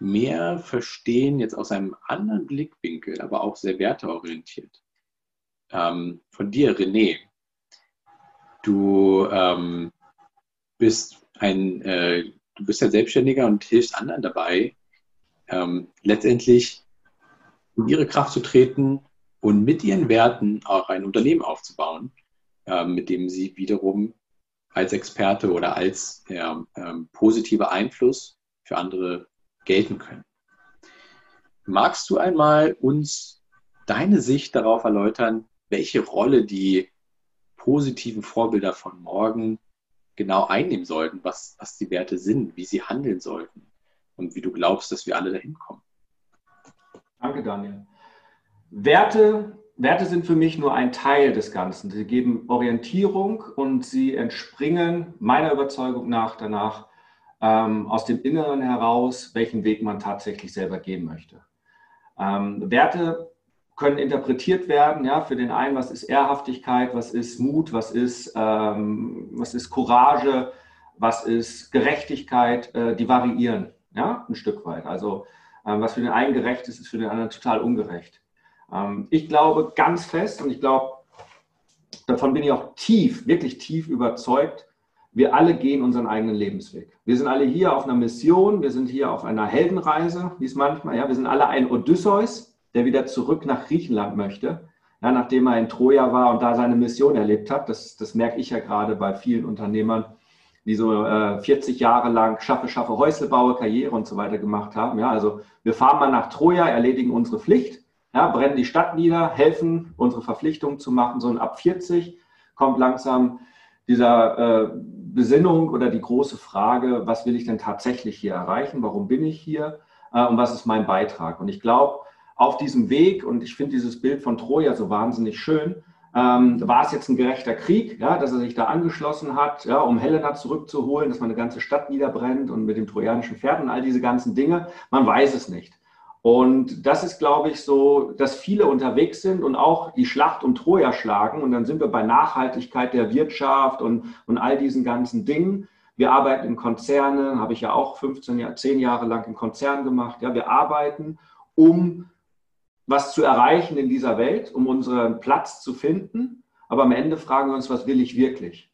mehr verstehen, jetzt aus einem anderen Blickwinkel, aber auch sehr werteorientiert. Ähm, von dir, René. Du ähm, bist ein, äh, du bist ja Selbstständiger und hilfst anderen dabei, ähm, letztendlich in ihre Kraft zu treten und mit ihren Werten auch ein Unternehmen aufzubauen, äh, mit dem sie wiederum als Experte oder als äh, positiver Einfluss für andere gelten können. Magst du einmal uns deine Sicht darauf erläutern, welche Rolle die positiven Vorbilder von morgen genau einnehmen sollten, was, was die Werte sind, wie sie handeln sollten und wie du glaubst, dass wir alle dahin kommen? Danke, Daniel. Werte, Werte sind für mich nur ein Teil des Ganzen. Sie geben Orientierung und sie entspringen meiner Überzeugung nach danach ähm, aus dem Inneren heraus, welchen Weg man tatsächlich selber gehen möchte. Ähm, Werte können interpretiert werden, ja, für den einen, was ist Ehrhaftigkeit, was ist Mut, was ist, ähm, was ist Courage, was ist Gerechtigkeit, äh, die variieren, ja, ein Stück weit. Also ähm, was für den einen gerecht ist, ist für den anderen total ungerecht. Ähm, ich glaube ganz fest und ich glaube, davon bin ich auch tief, wirklich tief überzeugt, wir alle gehen unseren eigenen Lebensweg. Wir sind alle hier auf einer Mission, wir sind hier auf einer Heldenreise, wie es manchmal, ja, wir sind alle ein Odysseus, der wieder zurück nach Griechenland möchte, ja, nachdem er in Troja war und da seine Mission erlebt hat. Das, das merke ich ja gerade bei vielen Unternehmern, die so äh, 40 Jahre lang schaffe, schaffe, Häusle baue, Karriere und so weiter gemacht haben. Ja, also wir fahren mal nach Troja, erledigen unsere Pflicht, ja, brennen die Stadt nieder, helfen, unsere Verpflichtungen zu machen. So und ab 40 kommt langsam dieser äh, Besinnung oder die große Frage, was will ich denn tatsächlich hier erreichen? Warum bin ich hier? Äh, und was ist mein Beitrag? Und ich glaube, auf diesem Weg, und ich finde dieses Bild von Troja so wahnsinnig schön, ähm, war es jetzt ein gerechter Krieg, ja, dass er sich da angeschlossen hat, ja, um Helena zurückzuholen, dass man eine ganze Stadt niederbrennt und mit dem trojanischen Pferd und all diese ganzen Dinge. Man weiß es nicht. Und das ist, glaube ich, so, dass viele unterwegs sind und auch die Schlacht um Troja schlagen. Und dann sind wir bei Nachhaltigkeit der Wirtschaft und, und all diesen ganzen Dingen. Wir arbeiten in Konzernen, habe ich ja auch 15 Jahre, 10 Jahre lang in Konzernen gemacht. Ja, wir arbeiten, um was zu erreichen in dieser Welt, um unseren Platz zu finden. Aber am Ende fragen wir uns, was will ich wirklich?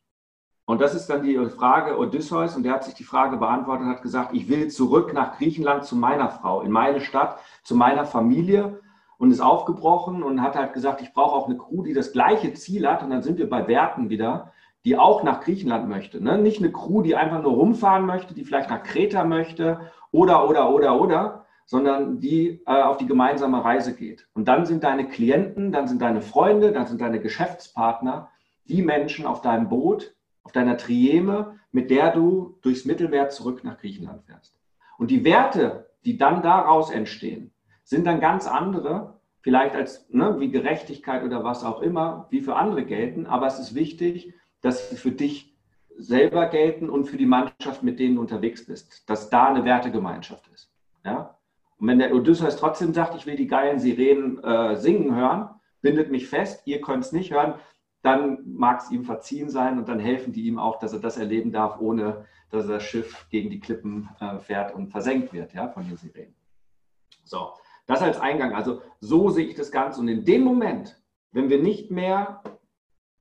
Und das ist dann die Frage Odysseus und der hat sich die Frage beantwortet und hat gesagt, ich will zurück nach Griechenland zu meiner Frau, in meine Stadt, zu meiner Familie und ist aufgebrochen und hat halt gesagt, ich brauche auch eine Crew, die das gleiche Ziel hat und dann sind wir bei Werten wieder, die auch nach Griechenland möchte. Ne? Nicht eine Crew, die einfach nur rumfahren möchte, die vielleicht nach Kreta möchte oder, oder, oder, oder, sondern die äh, auf die gemeinsame Reise geht. Und dann sind deine Klienten, dann sind deine Freunde, dann sind deine Geschäftspartner die Menschen auf deinem Boot, auf deiner Trieme, mit der du durchs Mittelmeer zurück nach Griechenland fährst. Und die Werte, die dann daraus entstehen, sind dann ganz andere, vielleicht als ne, wie Gerechtigkeit oder was auch immer, wie für andere gelten. Aber es ist wichtig, dass sie für dich selber gelten und für die Mannschaft, mit denen du unterwegs bist, dass da eine Wertegemeinschaft ist. Ja? Und wenn der Odysseus trotzdem sagt, ich will die geilen Sirenen äh, singen hören, bindet mich fest, ihr könnt es nicht hören, dann mag es ihm verziehen sein und dann helfen die ihm auch, dass er das erleben darf, ohne dass das Schiff gegen die Klippen äh, fährt und versenkt wird ja, von den Sirenen. So, das als Eingang. Also so sehe ich das Ganze. Und in dem Moment, wenn wir nicht mehr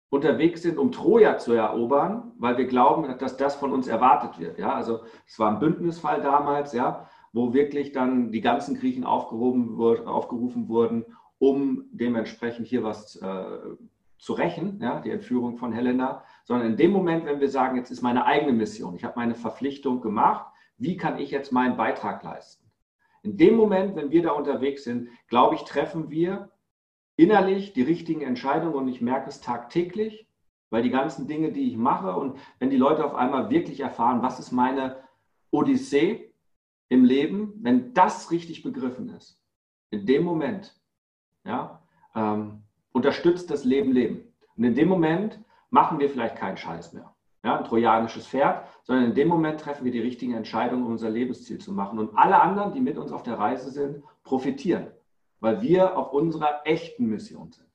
unterwegs sind, um Troja zu erobern, weil wir glauben, dass das von uns erwartet wird. Ja, also es war ein Bündnisfall damals, ja, wo wirklich dann die ganzen Griechen aufgerufen wurden, um dementsprechend hier was äh, zu rächen, ja, die Entführung von Helena, sondern in dem Moment, wenn wir sagen, jetzt ist meine eigene Mission, ich habe meine Verpflichtung gemacht, wie kann ich jetzt meinen Beitrag leisten? In dem Moment, wenn wir da unterwegs sind, glaube ich, treffen wir innerlich die richtigen Entscheidungen und ich merke es tagtäglich, weil die ganzen Dinge, die ich mache und wenn die Leute auf einmal wirklich erfahren, was ist meine Odyssee im Leben, wenn das richtig begriffen ist, in dem Moment ja, ähm, unterstützt das Leben Leben. Und in dem Moment machen wir vielleicht keinen Scheiß mehr, ja, ein trojanisches Pferd, sondern in dem Moment treffen wir die richtigen Entscheidungen, um unser Lebensziel zu machen. Und alle anderen, die mit uns auf der Reise sind, profitieren, weil wir auf unserer echten Mission sind.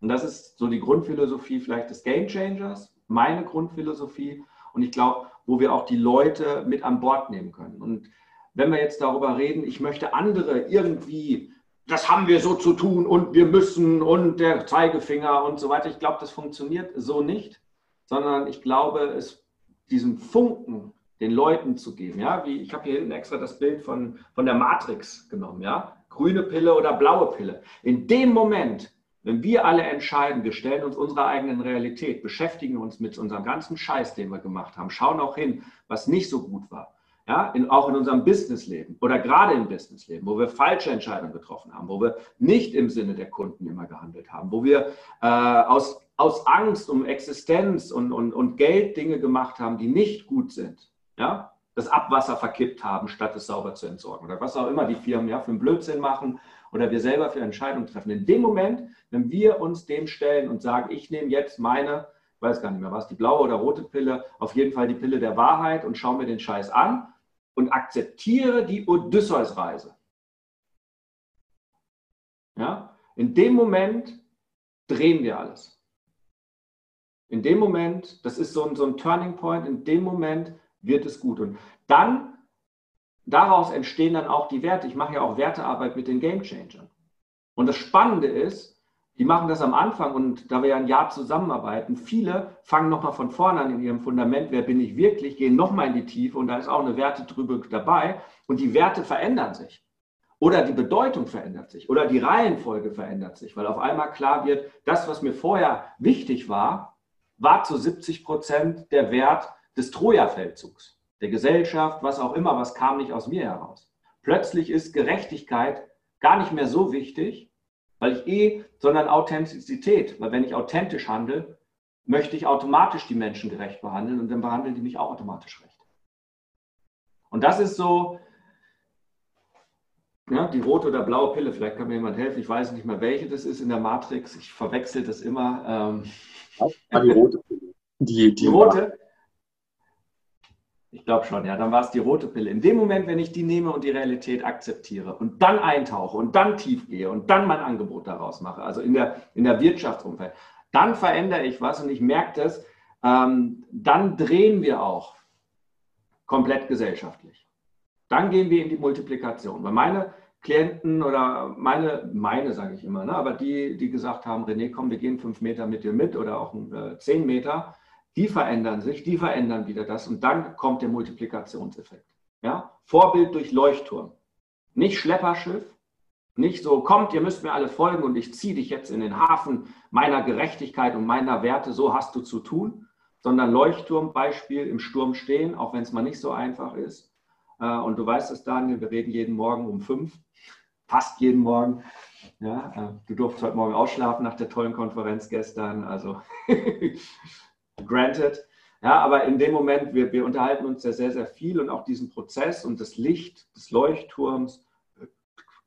Und das ist so die Grundphilosophie vielleicht des Game Changers, meine Grundphilosophie. Und ich glaube, wo wir auch die Leute mit an Bord nehmen können. Und wenn wir jetzt darüber reden, ich möchte andere irgendwie, das haben wir so zu tun und wir müssen und der Zeigefinger und so weiter, ich glaube, das funktioniert so nicht, sondern ich glaube, es diesen Funken den Leuten zu geben. Ja, wie ich habe hier hinten extra das Bild von, von der Matrix genommen, ja, grüne Pille oder blaue Pille. In dem Moment, wenn wir alle entscheiden, wir stellen uns unserer eigenen Realität, beschäftigen uns mit unserem ganzen Scheiß, den wir gemacht haben, schauen auch hin, was nicht so gut war, ja, in, auch in unserem Businessleben oder gerade im Businessleben, wo wir falsche Entscheidungen getroffen haben, wo wir nicht im Sinne der Kunden immer gehandelt haben, wo wir äh, aus, aus Angst um Existenz und, und, und Geld Dinge gemacht haben, die nicht gut sind, ja, das Abwasser verkippt haben, statt es sauber zu entsorgen oder was auch immer die Firmen ja für einen Blödsinn machen oder wir selber für Entscheidungen treffen. In dem Moment, wenn wir uns dem stellen und sagen, ich nehme jetzt meine, ich weiß gar nicht mehr was, die blaue oder rote Pille, auf jeden Fall die Pille der Wahrheit und schaue mir den Scheiß an und akzeptiere die Odysseus-Reise. Ja? In dem Moment drehen wir alles. In dem Moment, das ist so ein, so ein Turning Point, in dem Moment wird es gut. Und dann daraus entstehen dann auch die Werte. Ich mache ja auch Wertearbeit mit den Game Changern. Und das Spannende ist, die machen das am Anfang und da wir ja ein Jahr zusammenarbeiten, viele fangen nochmal von vorne an in ihrem Fundament, wer bin ich wirklich, gehen nochmal in die Tiefe und da ist auch eine Werte drüber dabei und die Werte verändern sich. Oder die Bedeutung verändert sich oder die Reihenfolge verändert sich, weil auf einmal klar wird, das, was mir vorher wichtig war, war zu 70 Prozent der Wert des Troja-Feldzugs der Gesellschaft, was auch immer, was kam nicht aus mir heraus. Plötzlich ist Gerechtigkeit gar nicht mehr so wichtig, weil ich eh, sondern Authentizität, weil wenn ich authentisch handle, möchte ich automatisch die Menschen gerecht behandeln und dann behandeln die mich auch automatisch recht. Und das ist so, ja, die rote oder blaue Pille, vielleicht kann mir jemand helfen, ich weiß nicht mehr, welche das ist in der Matrix, ich verwechsel das immer. Ähm, die rote Pille. Die, die, die rote, ich glaube schon, ja. Dann war es die rote Pille. In dem Moment, wenn ich die nehme und die Realität akzeptiere und dann eintauche und dann tief gehe und dann mein Angebot daraus mache, also in der, in der Wirtschaftsumfeld, dann verändere ich was und ich merke das, ähm, dann drehen wir auch komplett gesellschaftlich. Dann gehen wir in die Multiplikation. Weil meine Klienten oder meine, meine sage ich immer, ne, aber die, die gesagt haben, René, komm, wir gehen fünf Meter mit dir mit oder auch äh, zehn Meter, die verändern sich, die verändern wieder das und dann kommt der Multiplikationseffekt. Ja? Vorbild durch Leuchtturm. Nicht Schlepperschiff, nicht so, kommt, ihr müsst mir alle folgen und ich ziehe dich jetzt in den Hafen meiner Gerechtigkeit und meiner Werte, so hast du zu tun, sondern Leuchtturmbeispiel im Sturm stehen, auch wenn es mal nicht so einfach ist. Äh, und du weißt es, Daniel, wir reden jeden Morgen um fünf, fast jeden Morgen. Ja, äh, du durftest heute Morgen ausschlafen nach der tollen Konferenz gestern. Also granted. Ja, aber in dem Moment, wir, wir unterhalten uns ja sehr, sehr viel und auch diesen Prozess und das Licht des Leuchtturms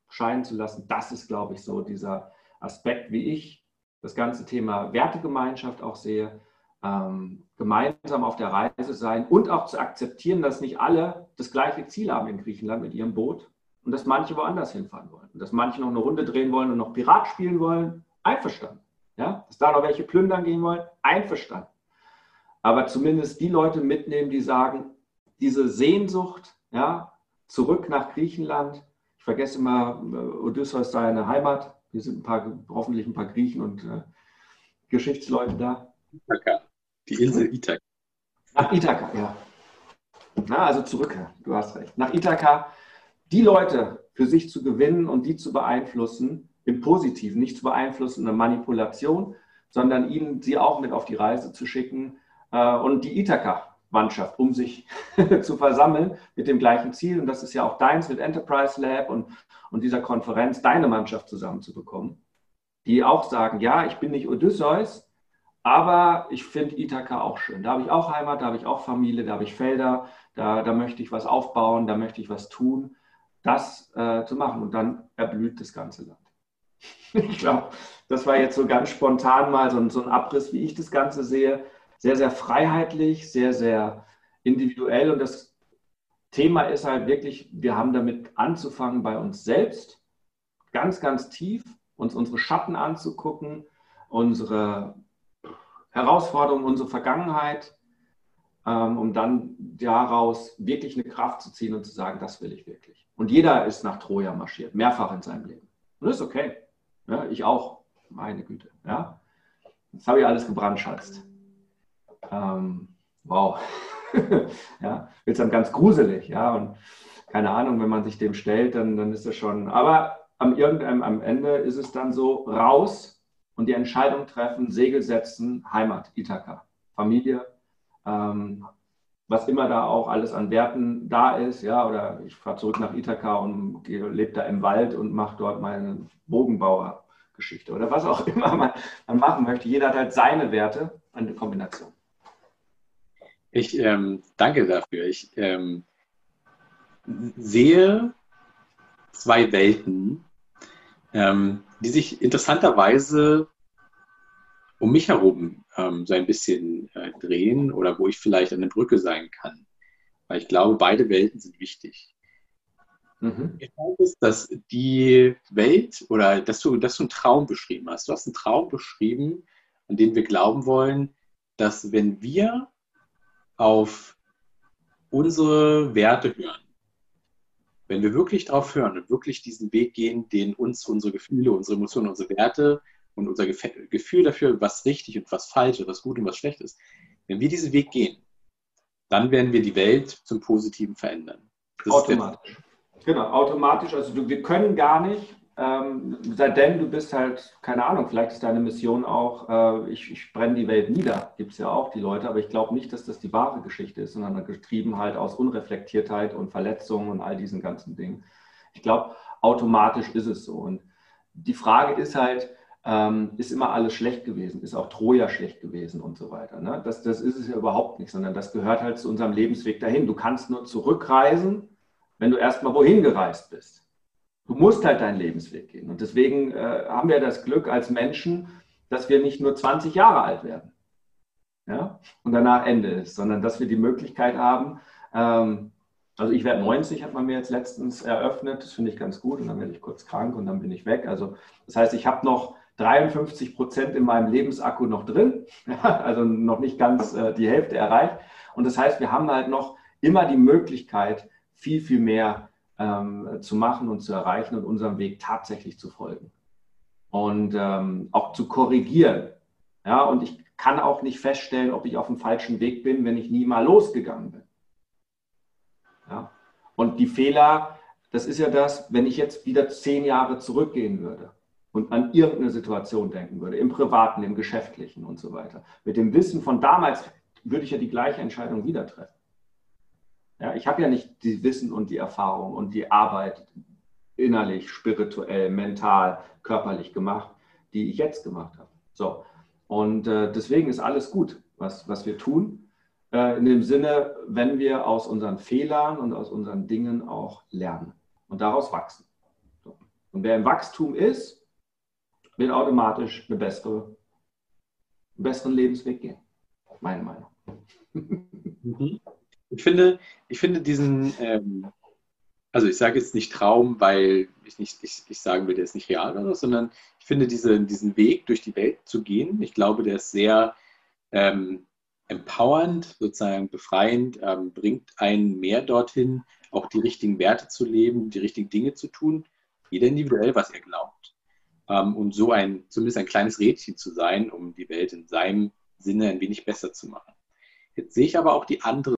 scheinen zu lassen, das ist, glaube ich, so dieser Aspekt, wie ich das ganze Thema Wertegemeinschaft auch sehe, ähm, gemeinsam auf der Reise sein und auch zu akzeptieren, dass nicht alle das gleiche Ziel haben in Griechenland mit ihrem Boot und dass manche woanders hinfahren wollen und dass manche noch eine Runde drehen wollen und noch Pirat spielen wollen, einverstanden. Ja? Dass da noch welche plündern gehen wollen, einverstanden aber zumindest die Leute mitnehmen, die sagen, diese Sehnsucht, ja, zurück nach Griechenland. Ich vergesse immer, äh, Odysseus seine Heimat. Hier sind ein paar, hoffentlich ein paar Griechen und äh, Geschichtsleute da. Ithaka, die Insel Ithaka. Nach Ithaka, ja. Na, also zurück, du hast recht. Nach Ithaka, die Leute für sich zu gewinnen und die zu beeinflussen, im Positiven, nicht zu beeinflussen in der Manipulation, sondern ihnen sie auch mit auf die Reise zu schicken, und die Ithaka-Mannschaft, um sich zu versammeln mit dem gleichen Ziel. Und das ist ja auch deins mit Enterprise Lab und, und dieser Konferenz, deine Mannschaft zusammenzubekommen, die auch sagen, ja, ich bin nicht Odysseus, aber ich finde Ithaka auch schön. Da habe ich auch Heimat, da habe ich auch Familie, da habe ich Felder, da, da möchte ich was aufbauen, da möchte ich was tun, das äh, zu machen. Und dann erblüht das ganze Land. Ich glaube, das war jetzt so ganz spontan mal so, so ein Abriss, wie ich das Ganze sehe. Sehr, sehr freiheitlich, sehr, sehr individuell. Und das Thema ist halt wirklich, wir haben damit anzufangen bei uns selbst, ganz, ganz tief, uns unsere Schatten anzugucken, unsere Herausforderungen, unsere Vergangenheit, ähm, um dann daraus wirklich eine Kraft zu ziehen und zu sagen, das will ich wirklich. Und jeder ist nach Troja marschiert, mehrfach in seinem Leben. Und das ist okay. Ja, ich auch, meine Güte. Ja? Das habe ich alles gebrandschatzt. Ähm, wow. ja, wird dann ganz gruselig. Ja, und keine Ahnung, wenn man sich dem stellt, dann, dann ist das schon. Aber am, irgendeinem, am Ende ist es dann so raus und die Entscheidung treffen, Segel setzen, Heimat, Ithaka, Familie, ähm, was immer da auch alles an Werten da ist, ja, oder ich fahre zurück nach Ithaka und lebe da im Wald und mache dort meine Bogenbauergeschichte oder was auch immer man, man, machen möchte. Jeder hat halt seine Werte, eine Kombination. Ich ähm, danke dafür. Ich ähm, sehe zwei Welten, ähm, die sich interessanterweise um mich herum ähm, so ein bisschen äh, drehen oder wo ich vielleicht eine Brücke sein kann. Weil ich glaube, beide Welten sind wichtig. Mhm. Ich glaube, dass die Welt oder dass du, dass du einen Traum beschrieben hast. Du hast einen Traum beschrieben, an den wir glauben wollen, dass wenn wir auf unsere Werte hören, wenn wir wirklich darauf hören und wirklich diesen Weg gehen, den uns unsere Gefühle, unsere Emotionen, unsere Werte und unser Gefühl dafür, was richtig und was falsch ist, was gut und was schlecht ist, wenn wir diesen Weg gehen, dann werden wir die Welt zum Positiven verändern. Das automatisch. Genau, automatisch. Also wir können gar nicht, ähm, seitdem du bist halt, keine Ahnung, vielleicht ist deine Mission auch, äh, ich, ich brenne die Welt nieder, gibt es ja auch die Leute, aber ich glaube nicht, dass das die wahre Geschichte ist, sondern getrieben halt aus Unreflektiertheit und Verletzungen und all diesen ganzen Dingen. Ich glaube, automatisch ist es so. Und die Frage ist halt, ähm, ist immer alles schlecht gewesen, ist auch Troja schlecht gewesen und so weiter. Ne? Das, das ist es ja überhaupt nicht, sondern das gehört halt zu unserem Lebensweg dahin. Du kannst nur zurückreisen, wenn du erstmal wohin gereist bist. Du musst halt deinen Lebensweg gehen. Und deswegen äh, haben wir das Glück als Menschen, dass wir nicht nur 20 Jahre alt werden ja? und danach Ende ist, sondern dass wir die Möglichkeit haben, ähm, also ich werde 90, hat man mir jetzt letztens eröffnet, das finde ich ganz gut und dann werde ich kurz krank und dann bin ich weg. Also das heißt, ich habe noch 53 Prozent in meinem Lebensakku noch drin, also noch nicht ganz äh, die Hälfte erreicht. Und das heißt, wir haben halt noch immer die Möglichkeit, viel, viel mehr ähm, zu machen und zu erreichen und unserem Weg tatsächlich zu folgen. Und ähm, auch zu korrigieren. Ja, und ich kann auch nicht feststellen, ob ich auf dem falschen Weg bin, wenn ich nie mal losgegangen bin. Ja? Und die Fehler, das ist ja das, wenn ich jetzt wieder zehn Jahre zurückgehen würde und an irgendeine Situation denken würde, im Privaten, im Geschäftlichen und so weiter. Mit dem Wissen von damals würde ich ja die gleiche Entscheidung wieder treffen. Ja, ich habe ja nicht die Wissen und die Erfahrung und die Arbeit innerlich, spirituell, mental, körperlich gemacht, die ich jetzt gemacht habe. So. Und äh, deswegen ist alles gut, was, was wir tun. Äh, in dem Sinne, wenn wir aus unseren Fehlern und aus unseren Dingen auch lernen und daraus wachsen. So. Und wer im Wachstum ist, wird automatisch eine bessere, einen besseren Lebensweg gehen. Meine Meinung. Mhm. Ich finde, ich finde diesen, ähm, also ich sage jetzt nicht Traum, weil ich nicht, ich, ich sagen will, der ist nicht real oder so, sondern ich finde diese, diesen Weg durch die Welt zu gehen, ich glaube, der ist sehr ähm, empowernd, sozusagen befreiend, ähm, bringt einen mehr dorthin, auch die richtigen Werte zu leben, die richtigen Dinge zu tun, jeder individuell, was er glaubt ähm, und so ein, zumindest ein kleines Rädchen zu sein, um die Welt in seinem Sinne ein wenig besser zu machen. Jetzt sehe ich aber auch die andere.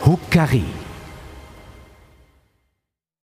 Hukari.